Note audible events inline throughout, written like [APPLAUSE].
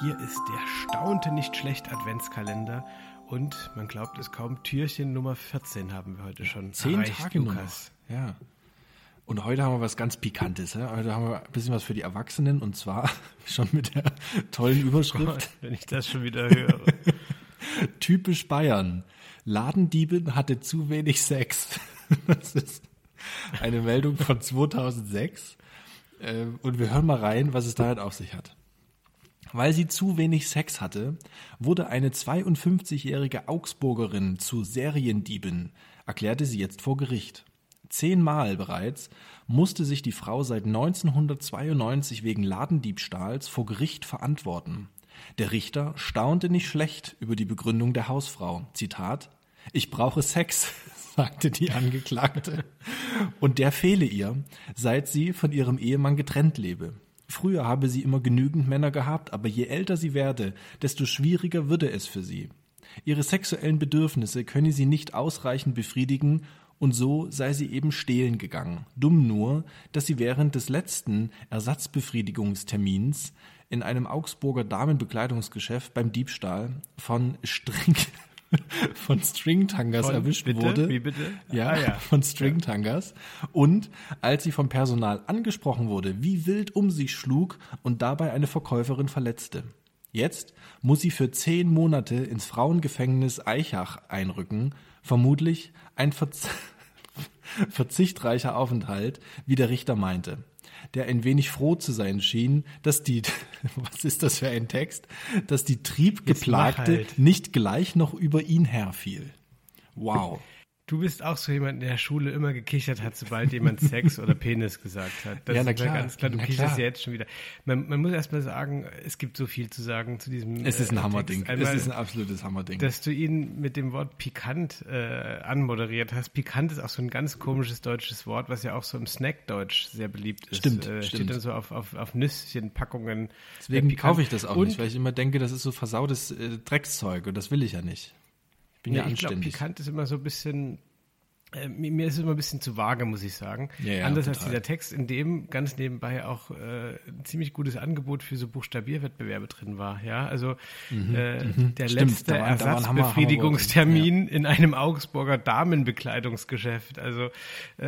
Hier ist der staunte nicht schlecht Adventskalender und man glaubt es kaum, Türchen Nummer 14 haben wir heute schon. Zehn erreicht, Tage Lukas. noch. Ja. Und heute haben wir was ganz Pikantes. Ja? Heute haben wir ein bisschen was für die Erwachsenen und zwar [LAUGHS] schon mit der tollen Überschrift Gott, [LAUGHS] wenn ich das schon wieder höre. [LAUGHS] Typisch Bayern. Ladendiebin hatte zu wenig Sex. Das ist eine Meldung von 2006. Ähm, Und wir hören mal rein, was es damit auf sich hat. Weil sie zu wenig Sex hatte, wurde eine 52-jährige Augsburgerin zu Seriendiebin, erklärte sie jetzt vor Gericht. Zehnmal bereits musste sich die Frau seit 1992 wegen Ladendiebstahls vor Gericht verantworten. Der Richter staunte nicht schlecht über die Begründung der Hausfrau. Zitat, ich brauche Sex, [LAUGHS] sagte die Angeklagte. Und der fehle ihr, seit sie von ihrem Ehemann getrennt lebe. Früher habe sie immer genügend Männer gehabt, aber je älter sie werde, desto schwieriger würde es für sie. Ihre sexuellen Bedürfnisse könne sie nicht ausreichend befriedigen und so sei sie eben stehlen gegangen. Dumm nur, dass sie während des letzten Ersatzbefriedigungstermins in einem Augsburger Damenbekleidungsgeschäft beim Diebstahl von String [LAUGHS] von Stringtangers Von- erwischt bitte? wurde. Wie bitte? Ja, Ah, ja. von Stringtangers. Und als sie vom Personal angesprochen wurde, wie wild um sich schlug und dabei eine Verkäuferin verletzte. Jetzt muss sie für zehn Monate ins Frauengefängnis Eichach einrücken, vermutlich ein Verz [LAUGHS] verzichtreicher Aufenthalt, wie der Richter meinte, der ein wenig froh zu sein schien, dass die, [LAUGHS] was ist das für ein Text, dass die Triebgeplagte halt. nicht gleich noch über ihn herfiel. Wow. Du bist auch so jemand, der in der Schule immer gekichert hat, sobald jemand [LAUGHS] Sex oder Penis gesagt hat. Das Ja, na klar. ganz klar. Du Na kicherst klar. ja jetzt schon wieder. Man, man muss erst mal sagen, es gibt so viel zu sagen zu diesem. Es ist ein äh, Hammerding. Einmal, es ist ein absolutes Hammerding. dass du ihn mit dem Wort pikant äh, anmoderiert hast. Pikant ist auch so ein ganz komisches deutsches Wort, was ja auch so im Snackdeutsch sehr beliebt ist. Stimmt, äh, Steht stimmt. dann so auf, auf, auf Nüsschenpackungen. Deswegen Äh, kaufe ich das auch Und nicht, weil ich immer denke, das ist so versautes äh, Dreckszeug und das will ich ja nicht. Ich bin ja, Ja, ich glaube, pikant ist immer so ein bisschen. Äh, mir ist es immer ein bisschen zu vage, muss ich sagen. Ja, ja, Anders als total. dieser Text, in dem ganz nebenbei auch äh, ein ziemlich gutes Angebot für so Buchstabierwettbewerbe drin war. Ja, also äh, der Mhm, Stimmt, letzte da Hammer- Ersatzbefriedigungstermin in einem Augsburger Damenbekleidungsgeschäft. Also äh,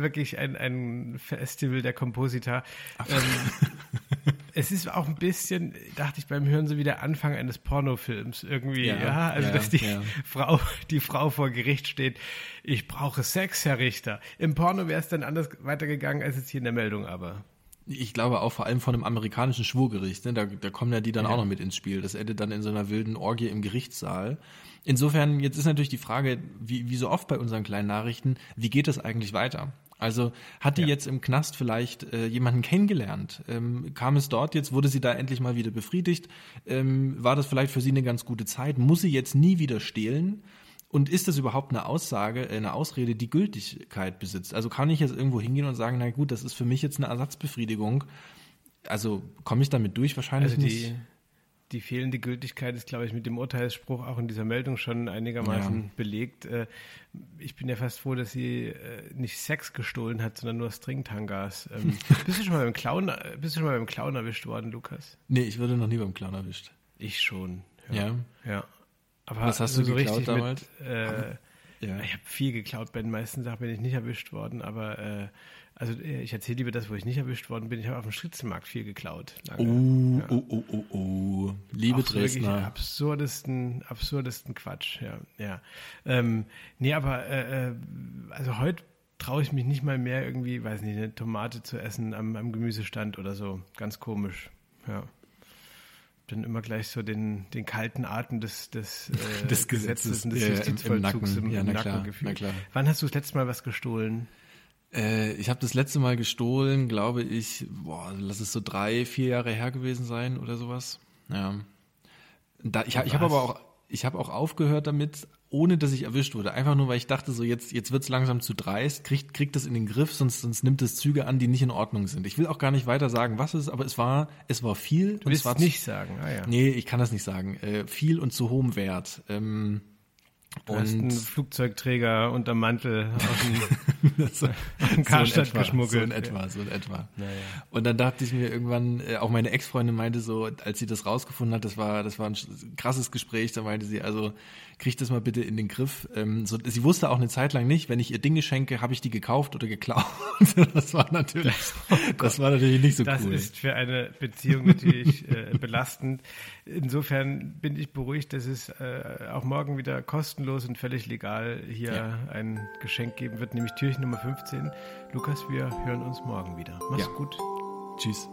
wirklich ein, ein Festival der Komposita. Ähm, [LAUGHS] es ist auch ein bisschen, dachte ich beim Hören, so wie der Anfang eines Pornofilms irgendwie. Ja, Ja, also ja, dass die ja. Frau, die Frau vor Gericht steht, ich brauche Sex, Herr Richter. Im Porno wäre es dann anders weitergegangen als jetzt hier in der Meldung, aber. Ich glaube auch vor allem von einem amerikanischen Schwurgericht. Ne? Da, da kommen ja die dann auch noch mit ins Spiel. Das endet dann in so einer wilden Orgie im Gerichtssaal. Insofern, jetzt ist natürlich die Frage, wie, wie so oft bei unseren kleinen Nachrichten, wie geht das eigentlich weiter? Also hat die Ja. jetzt im Knast vielleicht äh, jemanden kennengelernt? Ähm, kam es dort jetzt, wurde sie da endlich mal wieder befriedigt? Ähm, war das vielleicht für sie eine ganz gute Zeit? Muss sie jetzt nie wieder stehlen? Und ist das überhaupt eine Aussage, äh, eine Ausrede, die Gültigkeit besitzt? Also kann ich jetzt irgendwo hingehen und sagen, na gut, das ist für mich jetzt eine Ersatzbefriedigung. Also komme ich damit durch? Wahrscheinlich Also nicht. Die, fehlende Gültigkeit ist, glaube ich, mit dem Urteilsspruch auch in dieser Meldung schon einigermaßen Ja. belegt. Äh, Ich bin ja fast froh, dass sie äh, nicht Sex gestohlen hat, sondern nur Stringtangas. Ähm, [LAUGHS] Bist du schon mal beim Clown, bist du schon mal beim Clown erwischt worden, Lukas? Nee, ich wurde noch nie beim Clown erwischt. Ich schon. Ja. Ja. Aber Was hast du so geklaut richtig damals? Mit, äh, Ja. Ich habe viel geklaut. Bei den meisten Sachen bin ich nicht erwischt worden, aber äh, also äh, ich erzähle lieber das, wo ich nicht erwischt worden bin. Ich habe auf dem Schritzenmarkt viel geklaut. lange. Oh, oh, oh, oh, oh. Liebe Auch Dresdner. absurdesten, absurdesten Quatsch, ja, ja. Ähm, nee, aber äh, äh, also heute traue ich mich nicht mal mehr irgendwie, weiß nicht, eine Tomate zu essen am, am Gemüsestand oder so. Ganz komisch, ja. Dann immer gleich so den, den kalten Atem des, des, [LAUGHS] äh, Des Gesetzes, und des ja, im- im Justizvollzugs Nacken. im, Ja, im na Nacken klar, klar. Wann hast du das letzte Mal was gestohlen? Äh, ich habe das letzte Mal gestohlen, glaube ich, boah, lass es so drei, vier Jahre her gewesen sein oder sowas. Ja. Da, ich ich habe aber auch, ich habe auch aufgehört damit, ohne dass ich erwischt wurde. Einfach nur, weil ich dachte, so jetzt, jetzt wird's langsam zu dreist, kriegt, kriegt das in den Griff, sonst, sonst nimmt es Züge an, die nicht in Ordnung sind. Ich will auch gar nicht weiter sagen, was es ist, aber es war, es war viel. Du willst es war nicht sagen, ah ja. Nee, ich kann das nicht sagen. Äh, viel und zu hohem Wert. Ähm, Du hast einen Und Flugzeugträger unterm Mantel aus [LAUGHS] dem, so, aus dem Karstadt geschmuggelt. So in etwa, so in etwa. Naja. Und dann dachte ich mir irgendwann, äh, auch meine Ex-Freundin meinte so, als sie das rausgefunden hat, das war, das war ein krasses Gespräch, da meinte sie, also krieg das mal bitte in den Griff. Ähm, so, sie wusste auch eine Zeit lang nicht, wenn ich ihr Dinge schenke, habe ich die gekauft oder geklaut. [LAUGHS] das war natürlich, das war natürlich nicht so Das cool. ist für eine Beziehung natürlich äh, belastend. Insofern bin ich beruhigt, dass es äh, auch morgen wieder kostenlos und völlig legal hier Ja. ein Geschenk geben wird, nämlich Türchen Nummer 15. Lukas, wir hören uns morgen wieder. Mach's Ja. gut. Tschüss.